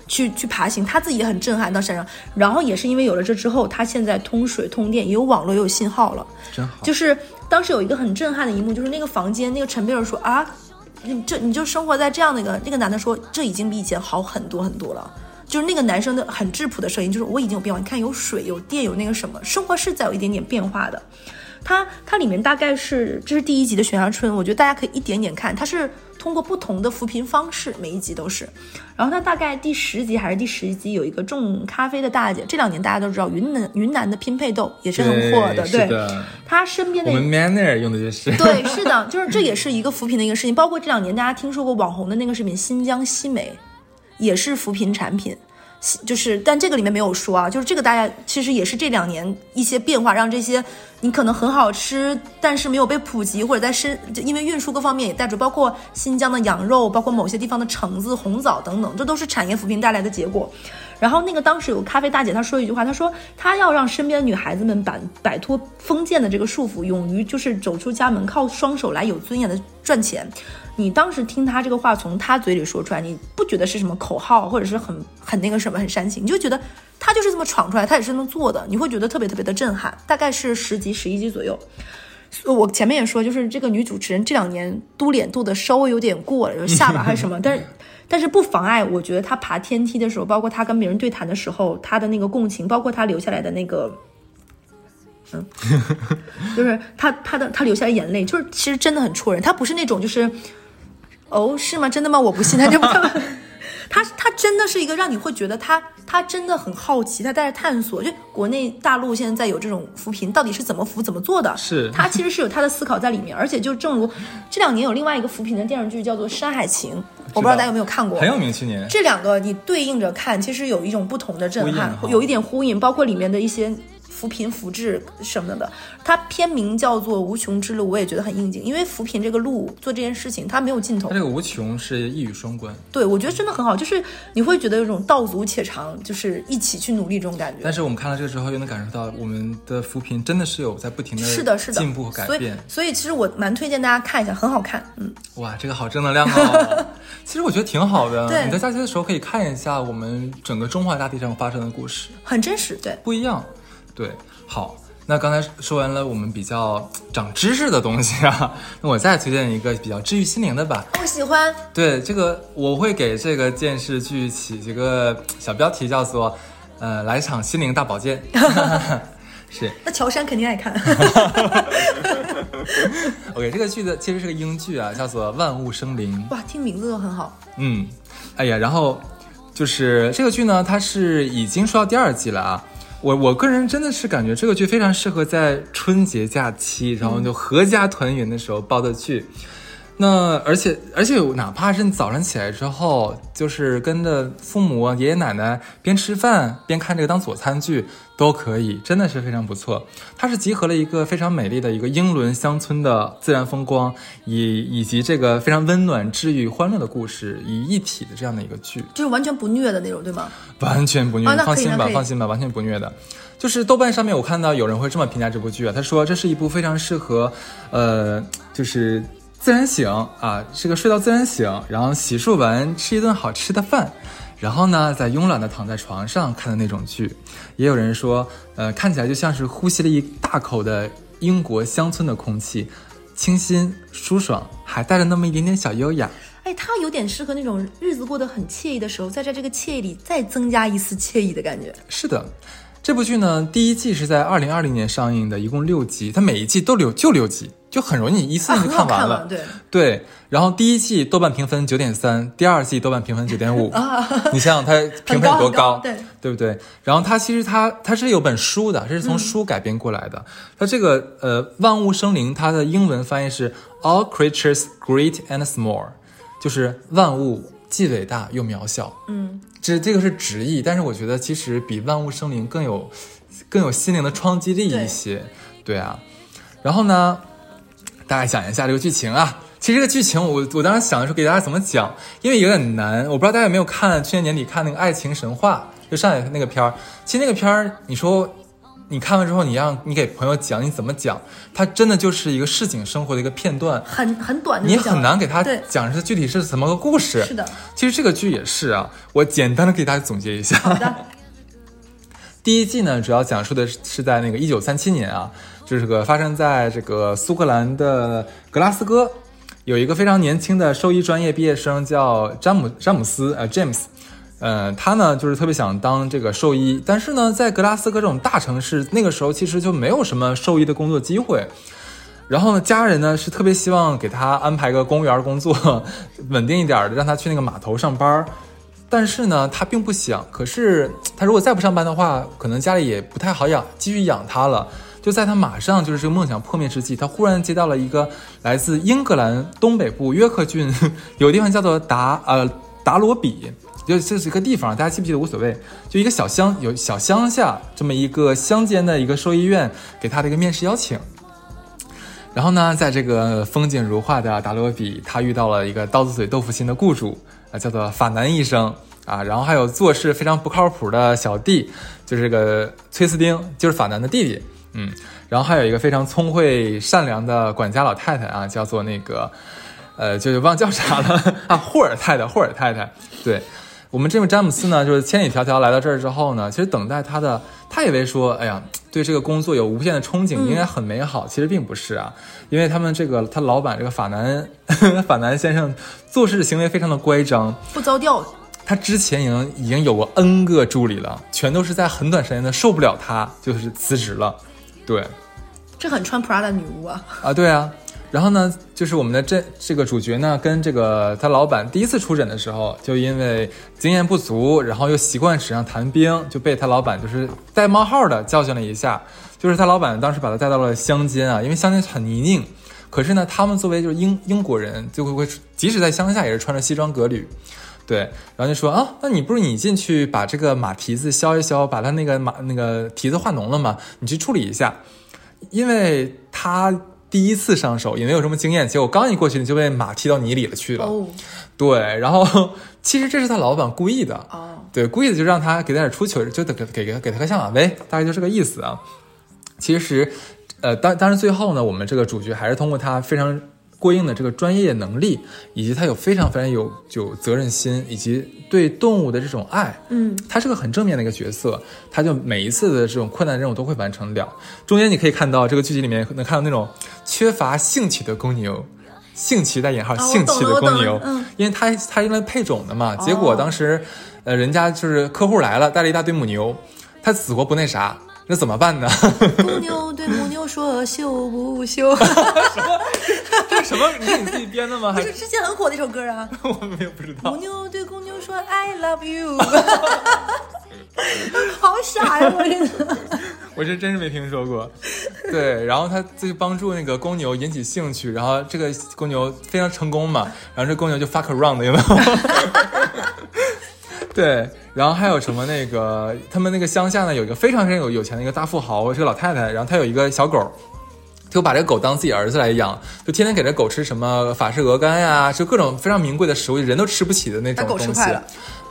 去去爬行，他自己也很震撼到山上。然后也是因为有了这之后，他现在通水通电，也有网络，也有信号了。真好。就是当时有一个很震撼的一幕，就是那个房间，那个陈贝尔说啊，你这你就生活在这样的一个，那个男的说这已经比以前好很多很多了。就是那个男生的很质朴的声音，就是我已经有变化，你看有水有电有那个什么，生活是在有一点点变化的。它它里面大概是这是第一集的悬崖村，我觉得大家可以一点点看，它是通过不同的扶贫方式，每一集都是。然后它大概第十集还是第十一集有一个种咖啡的大姐，这两年大家都知道云南云南的拼配豆也是很火的，对她身边的我们 Manner 用的就是。对，是的，就是这也是一个扶贫的一个事情。包括这两年大家听说过网红的那个视频，新疆西梅，也是扶贫产品。就是，但这个里面没有说啊，就是这个大家其实也是这两年一些变化，让这些你可能很好吃，但是没有被普及，或者在身就因为运输各方面也带着，包括新疆的羊肉，包括某些地方的橙子、红枣等等，这都是产业扶贫带来的结果。然后那个当时有咖啡大姐，她说一句话，她说她要让身边的女孩子们摆摆脱封建的这个束缚，勇于就是走出家门，靠双手来有尊严的赚钱。你当时听她这个话从她嘴里说出来，你不觉得是什么口号，或者是很很那个什么很煽情，你就觉得她就是这么闯出来，他也是这么做的，你会觉得特别特别的震撼。大概是十集十一集左右。我前面也说，就是这个女主持人这两年嘟脸嘟的稍微有点过了，就是下巴还是什么，但 是但是不妨碍，我觉得她爬天梯的时候，包括她跟别人对谈的时候，她的那个共情，包括她流下来的那个。嗯，就是她她的她流下来眼泪，就是其实真的很戳人。她不是那种就是，哦，是吗？真的吗？我不信，她就不。他他真的是一个让你会觉得他他真的很好奇，他带着探索。就国内大陆现在有这种扶贫，到底是怎么扶、怎么做的？是他其实是有他的思考在里面。而且就正如这两年有另外一个扶贫的电视剧叫做《山海情》，我不知道大家有没有看过，很有名，气年。这两个你对应着看，其实有一种不同的震撼有一点呼应，包括里面的一些扶贫扶志什么的。它片名叫做《无穷之路》，我也觉得很应景，因为扶贫这个路做这件事情，它没有尽头它。这个无穷是一语双关，对，我觉得真的很好，就是你会觉得有种道阻且长，就是一起去努力这种感觉。但是我们看了这个之后，又能感受到我们的扶贫真的是有在不停的是的，是的，进步和改变。，所以其实我蛮推荐大家看一下，很好看。嗯，哇，这个好正能量哦！其实我觉得挺好的。对你在假期的时候可以看一下我们整个中华大地上发生的故事，很真实。对，不一样。对，好，那刚才说完了我们比较长知识的东西啊，那我再推荐一个比较治愈心灵的吧。我喜欢。对这个，我会给这个电视剧起一个小标题，叫做“呃，来场心灵大保健。” 是那乔杉肯定爱看。OK，这个剧的其实是个英剧啊，叫做《万物生灵》。哇，听名字都很好。嗯，哎呀，然后就是这个剧呢，它是已经说到第二季了啊。我我个人真的是感觉这个剧非常适合在春节假期，然后就合家团圆的时候煲的剧。那而且而且，哪怕是你早上起来之后，就是跟着父母啊、爷爷奶奶边吃饭边看这个当佐餐剧都可以，真的是非常不错。它是集合了一个非常美丽的一个英伦乡村的自然风光，以以及这个非常温暖、治愈、欢乐的故事于一体的这样的一个剧。就是完全不虐的那种，对吗？完全不虐，啊放心吧，放心吧，完全不虐的。就是豆瓣上面我看到有人会这么评价这部剧啊，他说这是一部非常适合，呃，就是自然醒啊，这个睡到自然醒，然后洗漱完吃一顿好吃的饭，然后呢再慵懒的躺在床上看的那种剧。也有人说，呃，看起来就像是呼吸了一大口的英国乡村的空气，清新舒爽，还带着那么一点点小优雅。哎，它有点适合那种日子过得很惬意的时候，在这这个惬意里再增加一丝惬意的感觉。是的，这部剧呢，第一季是在二零二零年上映的，一共六集，它每一季都六就六集，就很容易一次性就看完了。对对，然后第一季豆瓣评分九点三，第二季豆瓣评分九点五，你想想它 评分有多很高高对对不对？然后它其实它它是有本书的，这是从书改编过来的。它这个呃万物生灵，它的英文翻译是 All creatures great and small，就是万物既伟大又渺小。嗯，这这个是直译，但是我觉得其实比万物生灵更有更有心灵的冲击力一些。对啊，然后呢，大概讲一下这个剧情啊。其实这个剧情我我当时想的时候给大家怎么讲，因为有点难。我不知道大家有没有看去年年底看那个《爱情神话》，就上海那个片儿。其实那个片儿，你说你看完之后，你让你给朋友讲，你怎么讲？它真的就是一个市井生活的一个片段，很很短的，你很难给他讲是具体是怎么个故事。是的，其实这个剧也是啊，我简单的给大家总结一下。好的，第一季呢，主要讲述的是是在那个一九三七年啊，就是个发生在这个苏格兰的格拉斯哥，有一个非常年轻的兽医专业毕业生叫詹姆詹姆斯呃 James，呃，他呢就是特别想当这个兽医，但是呢，在格拉斯哥这种大城市，那个时候其实就没有什么兽医的工作机会。然后呢，家人呢是特别希望给他安排个公务员工作，稳定一点的，让他去那个码头上班。但是呢，他并不想。可是他如果再不上班的话，可能家里也不太好养，继续养他了。就在他马上就是这个梦想破灭之际，他忽然接到了一个来自英格兰东北部约克郡有地方叫做达呃达罗比，就这是一个地方，大家记不记得无所谓。就一个小乡有小乡下这么一个乡间的一个兽医院给他的一个面试邀请。然后呢，在这个风景如画的达罗比，他遇到了一个刀子嘴豆腐心的雇主啊，叫做法南医生啊，然后还有做事非常不靠谱的小弟，就是这个崔斯丁，就是法南的弟弟，嗯，然后还有一个非常聪慧善良的管家老太太啊，叫做那个，呃，就是忘叫啥了啊，霍尔太太，霍尔太太，对。我们这位詹姆斯呢，就是千里迢迢来到这儿之后呢，其实等待他的，他以为说，哎呀，对这个工作有无限的憧憬，应该很美好。其实并不是啊，因为他们这个他老板这个法南 法南先生做事行为非常的乖张，不着调。他之前已经已经有过 N 个助理了，全都是在很短时间内受不了他，就是辞职了。对，这很穿 Prada 女巫啊！啊，对啊。然后呢，就是我们的这这个主角呢，跟这个他老板第一次出诊的时候，就因为经验不足，然后又习惯纸上谈兵，就被他老板就是带冒号的教训了一下。就是他老板当时把他带到了乡间啊，因为乡间很泥泞，可是呢，他们作为就是英英国人，就会会即使在乡下也是穿着西装革履。对，然后就说啊，那你不是你进去把这个马蹄子削一削，把他那个马那个蹄子化脓了吗？你去处理一下，因为他第一次上手也没有什么经验，结果刚一过去就被马踢到泥里了去了。哦对，然后其实这是他老板故意的，哦，对，故意的就让他给他点出糗，就得给给给给他个下马威，大概就这个意思啊。其实，呃，当当然最后呢，我们这个主角还是通过他非常过硬的这个专业能力，以及他有非常非常有有责任心，以及对动物的这种爱。嗯，他是个很正面的一个角色，他就每一次的这种困难任务都会完成了。中间你可以看到这个剧集里面能看到那种缺乏兴趣的公牛。兴趣带引号，兴趣的公牛，嗯因为他他用来配种的嘛，结果当时，呃，人家就是客户来了，带了一大堆母牛，他死活不那啥，那怎么办呢？公牛对母牛说羞不羞？这是什么？你是你自己编的吗？不还是之前很火的一首歌啊。我没有不知道母。牛对公牛说 I love you，好傻呀！我真的。我这真是没听说过。对，然后他就帮助那个公牛引起兴趣，然后这个公牛非常成功嘛，然后这公牛就 fuck around 有没有？对，然后还有什么那个他们那个乡下呢，有一个非常非常有有钱的一个大富豪，是个老太太，然后她有一个小狗。就把这个狗当自己儿子来养，就天天给这狗吃什么法式鹅肝呀，就各种非常名贵的食物，人都吃不起的那种把狗东西。吃坏了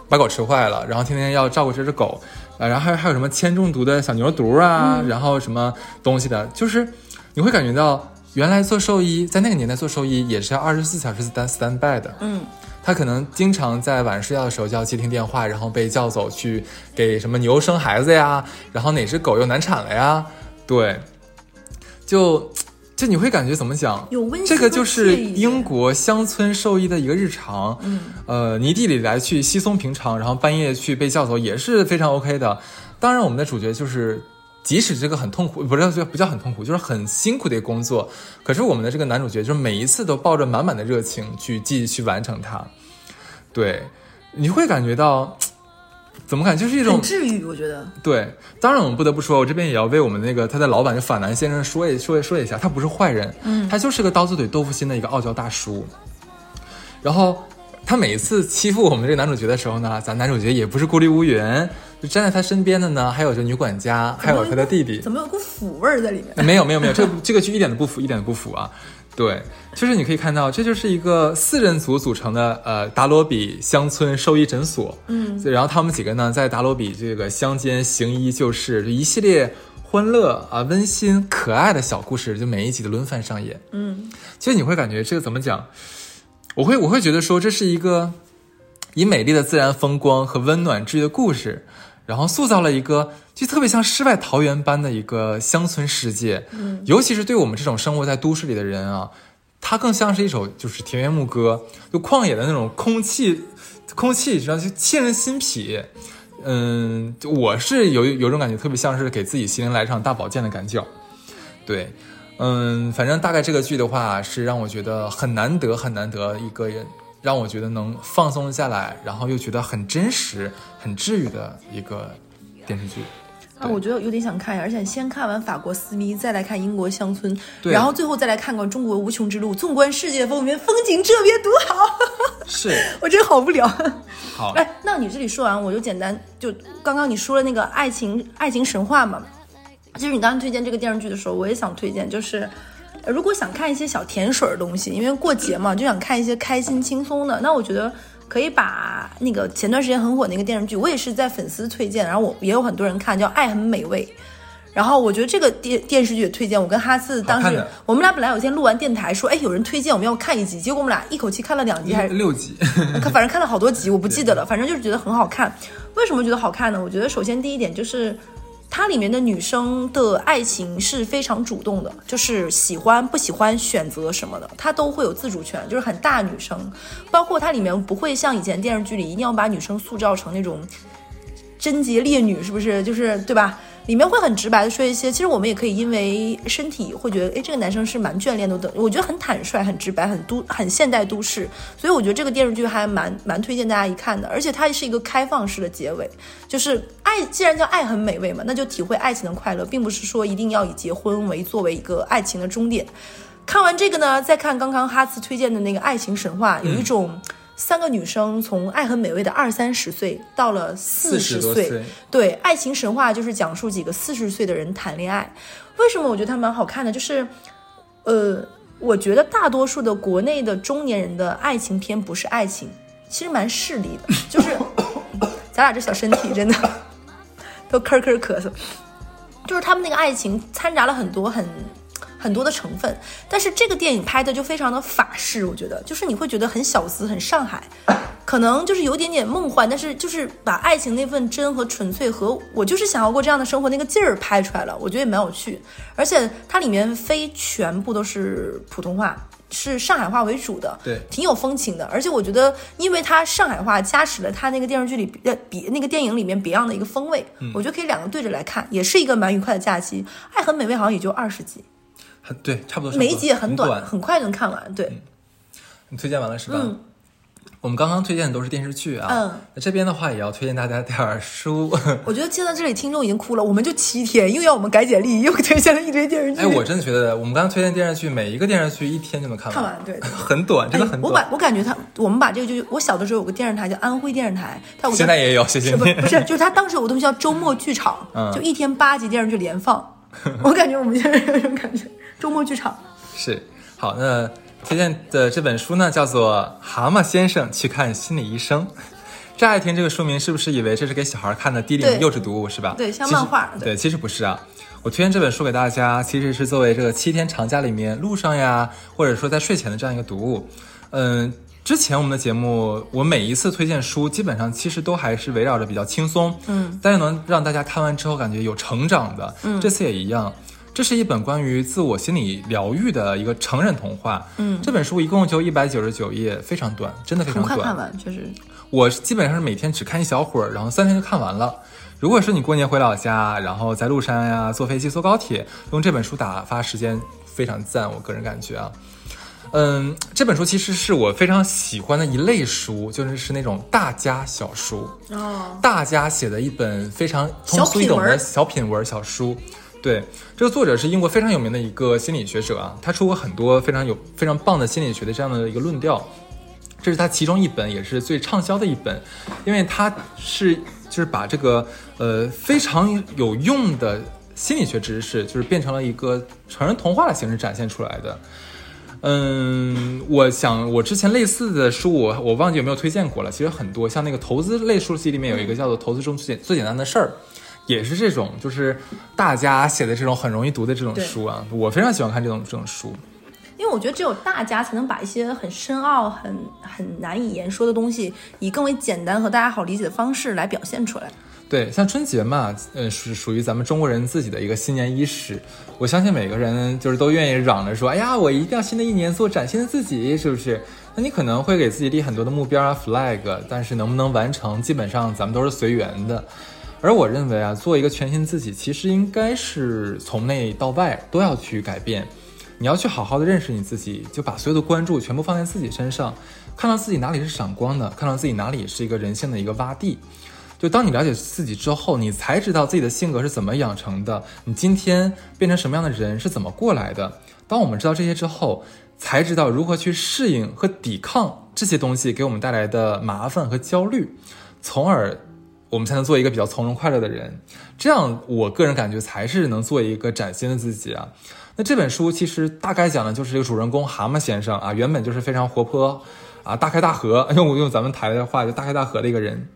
把狗吃坏了，然后天天要照顾这只狗，啊，然后还有还有什么铅中毒的小牛犊啊，然后什么东西的，就是你会感觉到原来做兽医在那个年代做兽医也是要二十四小时 stand stand by 的，嗯，他可能经常在晚上睡觉的时候就要接听电话，然后被叫走去给什么牛生孩子呀，然后哪只狗又难产了呀，对，就就你会感觉怎么讲？有温馨这个就是英国乡村兽医的一个日常。嗯，呃，泥地里来去稀松平常，然后半夜去被叫走也是非常 OK 的。当然，我们的主角就是。即使这个很痛苦，不是不叫很痛苦，就是很辛苦的一个工作。可是我们的这个男主角，就是每一次都抱着满满的热情去继续完成它。对，你会感觉到，怎么感觉就是一种很治愈，我觉得。对，当然我们不得不说，我这边也要为我们那个他的老板就法南先生说一说说一下，他不是坏人，嗯他就是个刀子嘴豆腐心的一个傲娇大叔。然后他每一次欺负我们这个男主角的时候呢，咱男主角也不是孤立无援，就站在他身边的呢，还有这女管家，还有他的弟弟。怎么有股腐味儿在里面？没有没有没有，这个这个剧一点都不腐，一点都不腐啊。对，就是你可以看到，这就是一个四人组组成的呃达罗比乡村兽医诊所。嗯，然后他们几个呢，在达罗比这个乡间行医救世，就一系列欢乐啊、温馨、可爱的小故事，就每一集的轮番上演。嗯，其实你会感觉这个怎么讲？我会我会觉得说这是一个以美丽的自然风光和温暖治愈的故事，然后塑造了一个就特别像世外桃源般的一个乡村世界。嗯，尤其是对我们这种生活在都市里的人啊，它更像是一首就是田园牧歌，就旷野的那种空气，空气知道就沁人心脾。嗯，就我是有有种感觉，特别像是给自己心灵来一场大保健的感觉。对，嗯，反正大概这个剧的话，是让我觉得很难得、很难得一个人，让我觉得能放松下来，然后又觉得很真实、很治愈的一个电视剧。啊，我觉得有点想看呀，而且先看完法国私密，再来看英国乡村，对然后最后再来看看中国无穷之路。纵观世界风云，风景这边独好。是，我真好无聊。好，哎，那你这里说完，我就简单就刚刚你说了那个爱情爱情神话嘛，其实你刚刚推荐这个电视剧的时候，我也想推荐，就是。如果想看一些小甜水儿的东西，因为过节嘛，就想看一些开心轻松的，那我觉得可以把那个前段时间很火那个电视剧，我也是在粉丝推荐，然后我也有很多人看，叫《爱很美味》。然后我觉得这个电电视剧也推荐，我跟哈斯当时我们俩本来有一天录完电台说，哎，有人推荐我们要看一集，结果我们俩一口气看了两集，还是六集，反正看了好多集，我不记得了，反正就是觉得很好看。为什么觉得好看呢？我觉得首先第一点就是，它里面的女生的爱情是非常主动的，就是喜欢不喜欢选择什么的，她都会有自主权，就是很大女生。包括它里面不会像以前电视剧里一定要把女生塑造成那种贞洁烈女，是不是？就是对吧？里面会很直白的说一些，其实我们也可以因为身体会觉得，哎，这个男生是蛮眷恋的，等我觉得很坦率、很直白、很都很现代都市，所以我觉得这个电视剧还蛮蛮推荐大家一看的，而且它是一个开放式的结尾，就是爱既然叫爱很美味嘛，那就体会爱情的快乐，并不是说一定要以结婚为作为一个爱情的终点。看完这个呢，再看刚刚哈茨推荐的那个《爱情神话》，有一种三个女生从爱很美味的二三十岁到了四十岁，岁，对，《爱情神话》就是讲述几个四十岁的人谈恋爱。为什么我觉得它蛮好看的？就是，呃，我觉得大多数的国内的中年人的爱情片不是爱情，其实蛮势利的，就是咱俩这小身体真的 都咳咳咳嗽，就是他们那个爱情掺杂了很多很。很多的成分。但是这个电影拍的就非常的法式，我觉得就是你会觉得很小资，很上海，可能就是有点点梦幻，但是就是把爱情那份真和纯粹和我就是想要过这样的生活那个劲儿拍出来了，我觉得也蛮有趣。而且它里面非全部都是普通话。是上海话为主的，对挺有风情的。而且我觉得，因为它上海话加持了它那个电视剧里呃比那个电影里面 Beyond 的一个风味，我觉得可以两个对着来看，也是一个蛮愉快的假期。爱很美味好像也就二十集，很对，差不多。每一集也很短，很快就能看完。对，你推荐完了是吧？嗯。我们刚刚推荐的都是电视剧啊，嗯，那这边的话也要推荐大家点儿书。我觉得听到这里听众已经哭了，我们就七天，又要我们改简历，又推荐了一堆电视剧。哎，我真的觉得我们刚刚推荐电视剧，每一个电视剧一天就能看完。看完，对，很短，真的很短。我把我感觉他，我们把这个就我小的时候有个电视台叫安徽电视台，他现在也有，谢谢你。不是，就是他当时有个东西叫周末剧场，就一天八集电视剧连放。我感觉我们现在有种感觉，周末剧场是好那。推荐的这本书呢，叫做《蛤蟆先生去看心理医生》。乍一听这个书名，是不是以为这是给小孩看的低龄幼稚读物，是吧？对，像漫画。对，其实不是啊。我推荐这本书给大家，其实是作为这个七天长假里面路上呀，或者说在睡前的这样一个读物。嗯，之前我们的节目，我每一次推荐书，基本上其实都还是围绕着比较轻松，嗯，但是能让大家看完之后感觉有成长的。嗯，这次也一样。这是一本关于自我心理疗愈的一个成人童话。嗯，这本书一共就一百九十九页，非常短，真的非常短。快看完，确实。我基本上是每天只看一小会儿，然后三天就看完了。如果是你过年回老家，然后在路上呀，坐飞机、坐高铁，用这本书打发时间，非常赞。我个人感觉啊，嗯，这本书其实是我非常喜欢的一类书，就是是那种大家小书。哦。大家写的一本非常通俗易懂的小品文小书。对，这个作者是英国非常有名的一个心理学者啊，他出过很多非常有非常棒的心理学的这样的一个论调，这是他其中一本也是最畅销的一本，因为他是就是把这个呃非常有用的心理学知识，就是变成了一个成人童话的形式展现出来的。嗯，我想我之前类似的书我我忘记有没有推荐过了，其实很多，像那个投资类书籍里面有一个叫做《投资中最简最简单的事儿》。也是这种，就是大家写的这种很容易读的这种书啊，我非常喜欢看这种这种书，因为我觉得只有大家才能把一些很深奥、很很难以言说的东西，以更为简单和大家好理解的方式来表现出来。对，像春节嘛，呃，是属于咱们中国人自己的一个新年伊始，我相信每个人就是都愿意嚷着说，哎呀，我一定要新的一年做崭新的自己，是不是？那你可能会给自己立很多的目标啊，flag，但是能不能完成，基本上咱们都是随缘的。而我认为啊，做一个全新自己，其实应该是从内到外都要去改变。你要去好好的认识你自己，就把所有的关注全部放在自己身上，看到自己哪里是闪光的，看到自己哪里是一个人性的一个洼地。就当你了解自己之后，你才知道自己的性格是怎么养成的，你今天变成什么样的人是怎么过来的。当我们知道这些之后，才知道如何去适应和抵抗这些东西给我们带来的麻烦和焦虑，从而。我们才能做一个比较从容快乐的人，这样我个人感觉才是能做一个崭新的自己啊。那这本书其实大概讲的就是这个主人公蛤蟆先生啊，原本就是非常活泼啊，大开大合，用用咱们台的话就大开大合的一个人。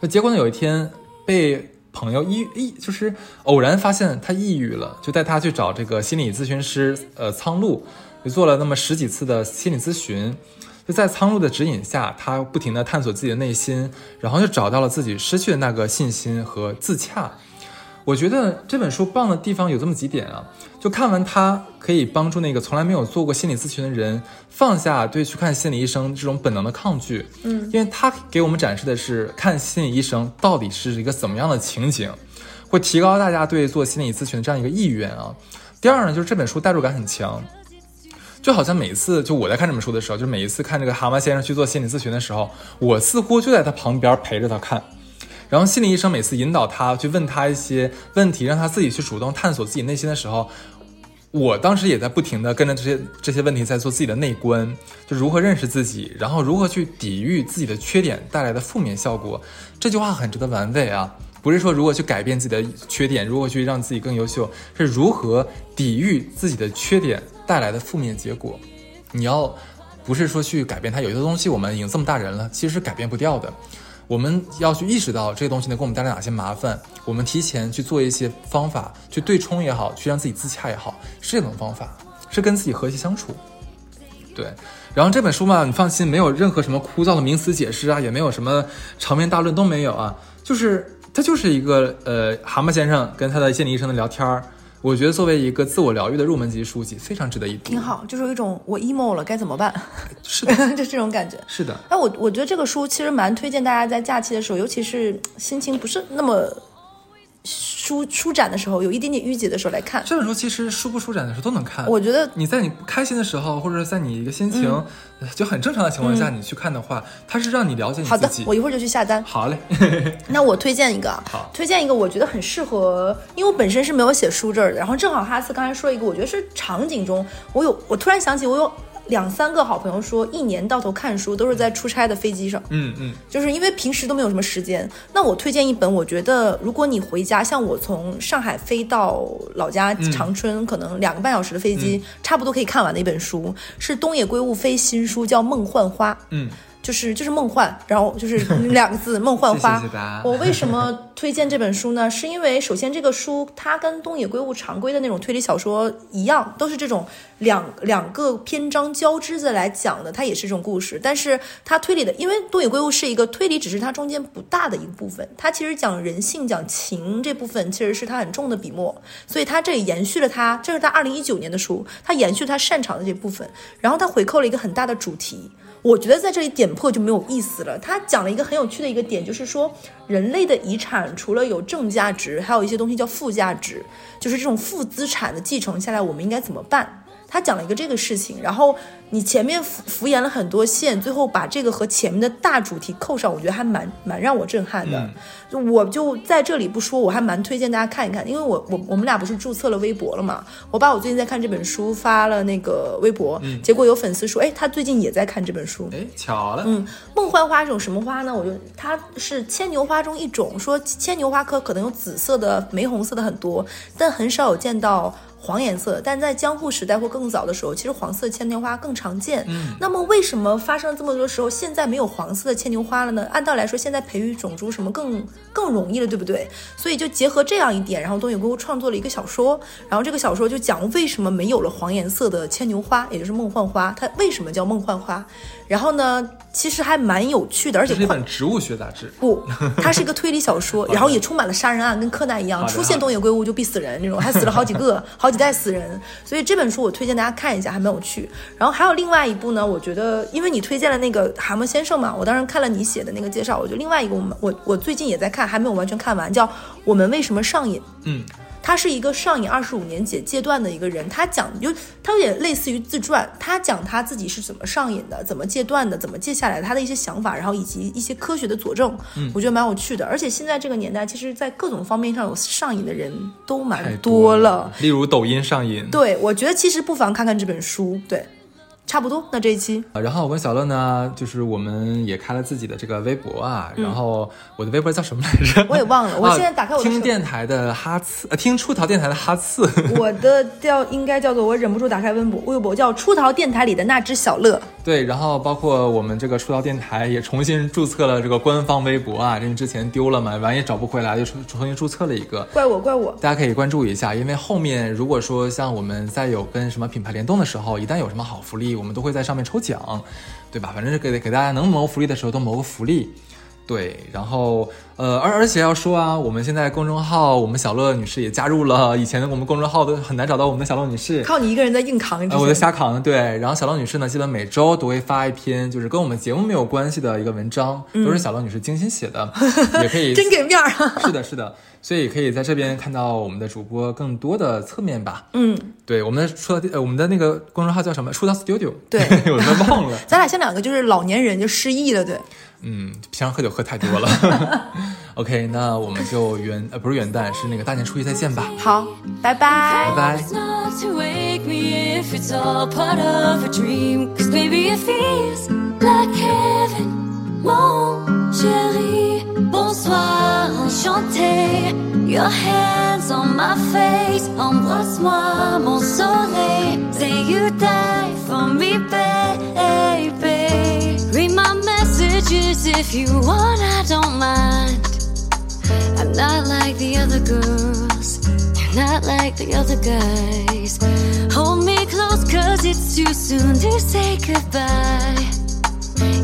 那结果呢，有一天被朋友抑抑就是偶然发现他抑郁了，就带他去找这个心理咨询师呃苍鹭，就做了那么十几次的心理咨询。就在苍鹭的指引下，他不停地探索自己的内心，然后就找到了自己失去的那个信心和自洽。我觉得这本书棒的地方有这么几点啊，就看完它可以帮助那个从来没有做过心理咨询的人放下对去看心理医生这种本能的抗拒。嗯，因为他给我们展示的是看心理医生到底是一个怎么样的情景，会提高大家对做心理咨询的这样一个意愿啊。第二呢，就是这本书代入感很强。就好像每次就我在看这本书的时候，就每一次看这个蛤蟆先生去做心理咨询的时候，我似乎就在他旁边陪着他看，然后心理医生每次引导他去问他一些问题，让他自己去主动探索自己内心的时候，我当时也在不停的跟着这些这些问题在做自己的内观，就如何认识自己，然后如何去抵御自己的缺点带来的负面效果。这句话很值得玩味啊。不是说如何去改变自己的缺点，如何去让自己更优秀，是如何抵御自己的缺点带来的负面结果。你要不是说去改变它，有些东西我们已经这么大人了，其实是改变不掉的。我们要去意识到这个东西能给我们带来哪些麻烦，我们提前去做一些方法，去对冲也好，去让自己自洽也好，是这种方法，是跟自己和谐相处。对，然后这本书嘛，你放心，没有任何什么枯燥的名词解释啊，也没有什么长篇大论都没有啊，就是它就是一个呃，蛤蟆先生跟他的心理医生的聊天儿。我觉得作为一个自我疗愈的入门级书籍，非常值得一读。挺好，就是有一种我 emo 了该怎么办，是的，就这种感觉。是的，哎，我我觉得这个书其实蛮推荐大家在假期的时候，尤其是心情不是那么舒舒展的时候，有一点点淤结的时候来看。这本书其实舒不舒展的时候都能看。我觉得你在你不开心的时候，或者在你一个心情、呃就很正常的情况下，你去看的话，它是让你了解你好的自己。，我一会儿就去下单。好嘞，那我推荐一个推荐一个我觉得很适合，因为我本身是没有写书这儿的，然后正好哈斯刚才说一个，我觉得是场景中，我有我突然想起我有两三个好朋友说，一年到头看书都是在出差的飞机上，嗯嗯，就是因为平时都没有什么时间。那我推荐一本，我觉得如果你回家，像我从上海飞到老家长春，可能两个半小时的飞机，差不多可以看完的一本书，是东野圭吾非新书，叫《梦幻花》。嗯，就是就是梦幻，然后就是 两个字梦幻花。谢谢我为什么推荐这本书呢？是因为首先这个书它跟东野圭吾常规的那种推理小说一样，都是这种两两个篇章交织着来讲的，它也是这种故事。但是它推理的，因为东野圭吾是一个推理，只是它中间不大的一个部分，它其实讲人性、讲情这部分其实是它很重的笔墨，所以它这里延续了它，这是他二零一九年的书，它延续他擅长的这部分，然后它回扣了一个很大的主题。我觉得在这里点破就没有意思了。他讲了一个很有趣的一个点，就是说人类的遗产除了有正价值，还有一些东西叫负价值，就是这种负资产的继承下来，我们应该怎么办？他讲了一个这个事情，然后你前面敷敷衍了很多线，最后把这个和前面的大主题扣上，我觉得还蛮蛮让我震撼的。就我就在这里不说，我还蛮推荐大家看一看，因为我我我们俩不是注册了微博了嘛，我把我最近在看这本书发了那个微博，结果有粉丝说，哎，他最近也在看这本书。哎，巧了，嗯，梦幻花是种什么花呢？我就它是牵牛花中一种，说牵牛花科可能有紫色的、玫红色的很多，但很少有见到黄颜色。但在江户时代或更早的时候，其实黄色牵牛花更常见。嗯，那么为什么发生了这么多时候，现在没有黄色的牵牛花了呢？按道理来说，现在培育种株什么更更容易了，对不对？所以就结合这样一点，然后东野圭吾创作了一个小说，然后这个小说就讲为什么没有了黄颜色的牵牛花，也就是梦幻花，它为什么叫梦幻花？然后呢，其实还蛮有趣的，而且这是一本植物学杂志。不，它是一个推理小说，然后也充满了杀人案，跟柯南一样，出现东野圭吾就必死人那种，还死了好几个，好几代死人。所以这本书我推荐大家看一下，还蛮有趣。然后还有另外一部呢，我觉得因为你推荐了那个蛤蟆先生嘛，我当时看了你写的那个介绍，我觉得另外一个我们我我最近也在看，还没有完全看完，叫《我们为什么上瘾》。嗯，他是一个上瘾二十五年解戒断的一个人，他讲就他有点类似于自传，他讲他自己是怎么上瘾的，怎么戒断的，怎么戒下来的，他的一些想法，然后以及一些科学的佐证，嗯我觉得蛮有趣的。而且现在这个年代，其实在各种方面上有上瘾的人都蛮太多了，例如抖音上瘾。对，我觉得其实不妨看看这本书。对，差不多。那这一期啊然后我跟小乐呢，就是我们也开了自己的这个微博啊，然后我的微博叫什么来着？嗯 我也忘了我啊现在打开我的手听电台的哈次，呃，听出逃电台的哈次。我的叫应该叫做我忍不住打开微博，微博叫出逃电台里的那只小乐。对，然后包括我们这个出道电台也重新注册了这个官方微博啊，因为之前丢了嘛，完也找不回来，就重重新注册了一个。怪我，怪我。大家可以关注一下，因为后面如果说像我们在有跟什么品牌联动的时候，一旦有什么好福利，我们都会在上面抽奖，对吧？反正是给给大家能谋福利的时候都谋个福利。对，然后呃，而而且要说啊，我们现在公众号，我们小乐女士也加入了，以前的我们公众号都很难找到我们的小乐女士，靠你一个人在硬扛，呃，我在瞎扛，对。然后小乐女士呢，基本每周都会发一篇，就是跟我们节目没有关系的一个文章，都是小乐女士精心写的，也可以 真给面儿。是的，是的，所以可以在这边看到我们的主播更多的侧面吧。嗯，对，我们的出道呃，我们的那个公众号叫什么？出道 Studio。对 我都忘了。咱俩像两个就是老年人就失忆了，对。嗯，平常喝酒喝太多了。OK，那我们就元呃不是元旦，是那个大年初一再见吧。好，拜拜。拜拜。choose if you want, I don't mind. I'm not like the other girls, I'm not like the other guys. Hold me close, cause it's too soon to say goodbye.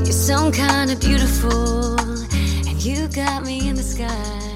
You're some kind of beautiful, and you got me in the sky.